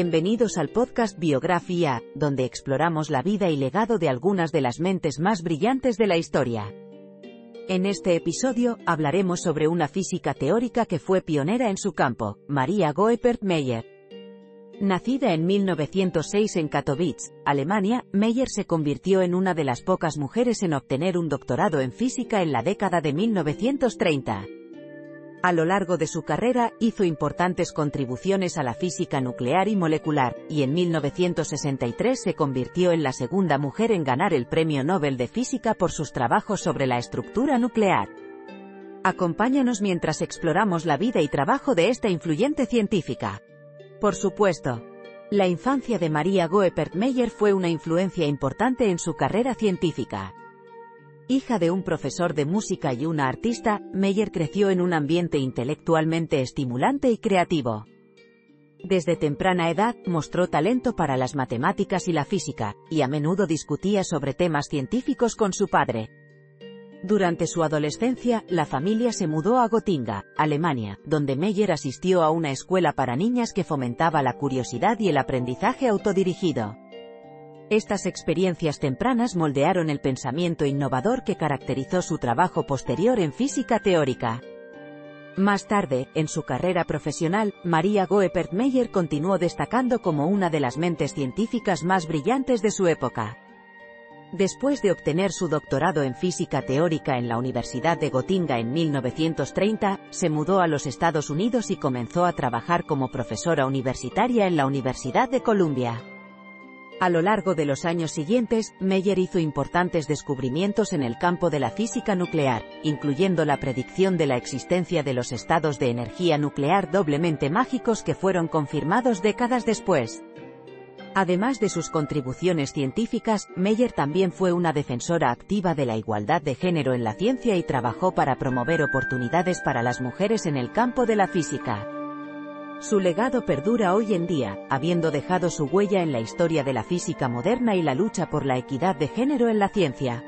Bienvenidos al podcast Biografía, donde exploramos la vida y legado de algunas de las mentes más brillantes de la historia. En este episodio, hablaremos sobre una física teórica que fue pionera en su campo, María Goeppert Meyer. Nacida en 1906 en Katowice, Alemania, Meyer se convirtió en una de las pocas mujeres en obtener un doctorado en física en la década de 1930. A lo largo de su carrera, hizo importantes contribuciones a la física nuclear y molecular, y en 1963 se convirtió en la segunda mujer en ganar el Premio Nobel de Física por sus trabajos sobre la estructura nuclear. Acompáñanos mientras exploramos la vida y trabajo de esta influyente científica. Por supuesto, la infancia de María Goeppert Meyer fue una influencia importante en su carrera científica. Hija de un profesor de música y una artista, Meyer creció en un ambiente intelectualmente estimulante y creativo. Desde temprana edad, mostró talento para las matemáticas y la física, y a menudo discutía sobre temas científicos con su padre. Durante su adolescencia, la familia se mudó a Gotinga, Alemania, donde Meyer asistió a una escuela para niñas que fomentaba la curiosidad y el aprendizaje autodirigido. Estas experiencias tempranas moldearon el pensamiento innovador que caracterizó su trabajo posterior en física teórica. Más tarde, en su carrera profesional, María Goeppert Meyer continuó destacando como una de las mentes científicas más brillantes de su época. Después de obtener su doctorado en física teórica en la Universidad de Gotinga en 1930, se mudó a los Estados Unidos y comenzó a trabajar como profesora universitaria en la Universidad de Columbia. A lo largo de los años siguientes, Meyer hizo importantes descubrimientos en el campo de la física nuclear, incluyendo la predicción de la existencia de los estados de energía nuclear doblemente mágicos que fueron confirmados décadas después. Además de sus contribuciones científicas, Meyer también fue una defensora activa de la igualdad de género en la ciencia y trabajó para promover oportunidades para las mujeres en el campo de la física. Su legado perdura hoy en día, habiendo dejado su huella en la historia de la física moderna y la lucha por la equidad de género en la ciencia.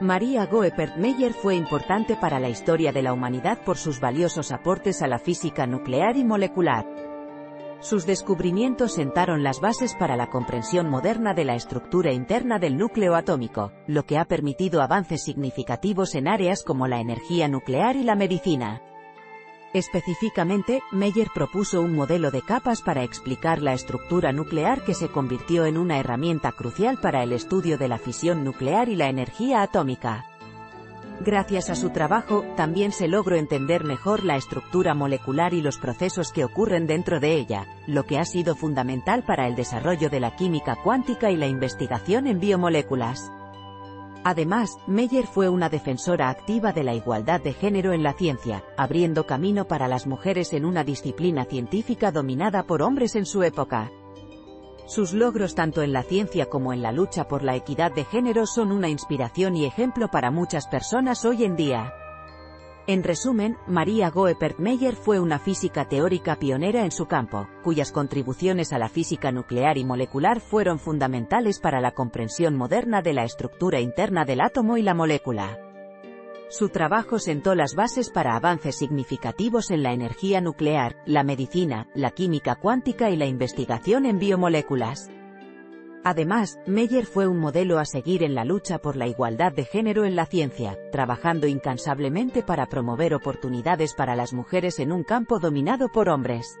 María Goeppert Meyer fue importante para la historia de la humanidad por sus valiosos aportes a la física nuclear y molecular. Sus descubrimientos sentaron las bases para la comprensión moderna de la estructura interna del núcleo atómico, lo que ha permitido avances significativos en áreas como la energía nuclear y la medicina. Específicamente, Meyer propuso un modelo de capas para explicar la estructura nuclear que se convirtió en una herramienta crucial para el estudio de la fisión nuclear y la energía atómica. Gracias a su trabajo, también se logró entender mejor la estructura molecular y los procesos que ocurren dentro de ella, lo que ha sido fundamental para el desarrollo de la química cuántica y la investigación en biomoléculas. Además, Meyer fue una defensora activa de la igualdad de género en la ciencia, abriendo camino para las mujeres en una disciplina científica dominada por hombres en su época. Sus logros tanto en la ciencia como en la lucha por la equidad de género son una inspiración y ejemplo para muchas personas hoy en día. En resumen, María Goeppert Meyer fue una física teórica pionera en su campo, cuyas contribuciones a la física nuclear y molecular fueron fundamentales para la comprensión moderna de la estructura interna del átomo y la molécula. Su trabajo sentó las bases para avances significativos en la energía nuclear, la medicina, la química cuántica y la investigación en biomoléculas. Además, Meyer fue un modelo a seguir en la lucha por la igualdad de género en la ciencia, trabajando incansablemente para promover oportunidades para las mujeres en un campo dominado por hombres.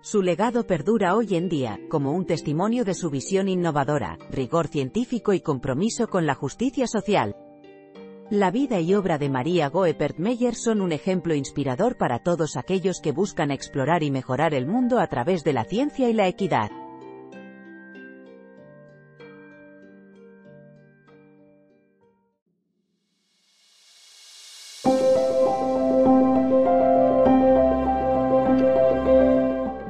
Su legado perdura hoy en día, como un testimonio de su visión innovadora, rigor científico y compromiso con la justicia social. La vida y obra de María Goeppert Meyer son un ejemplo inspirador para todos aquellos que buscan explorar y mejorar el mundo a través de la ciencia y la equidad.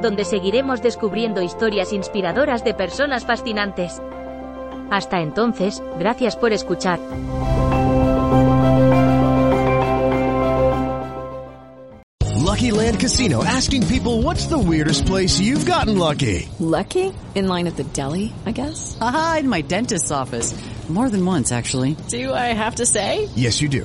donde seguiremos descubriendo historias inspiradoras de personas fascinantes. Hasta entonces, gracias por escuchar. Lucky Land Casino asking people what's the weirdest place you've gotten lucky? Lucky? In line at the deli, I guess? Aha, in my dentist's office. More than once, actually. Do I have to say? Yes, you do.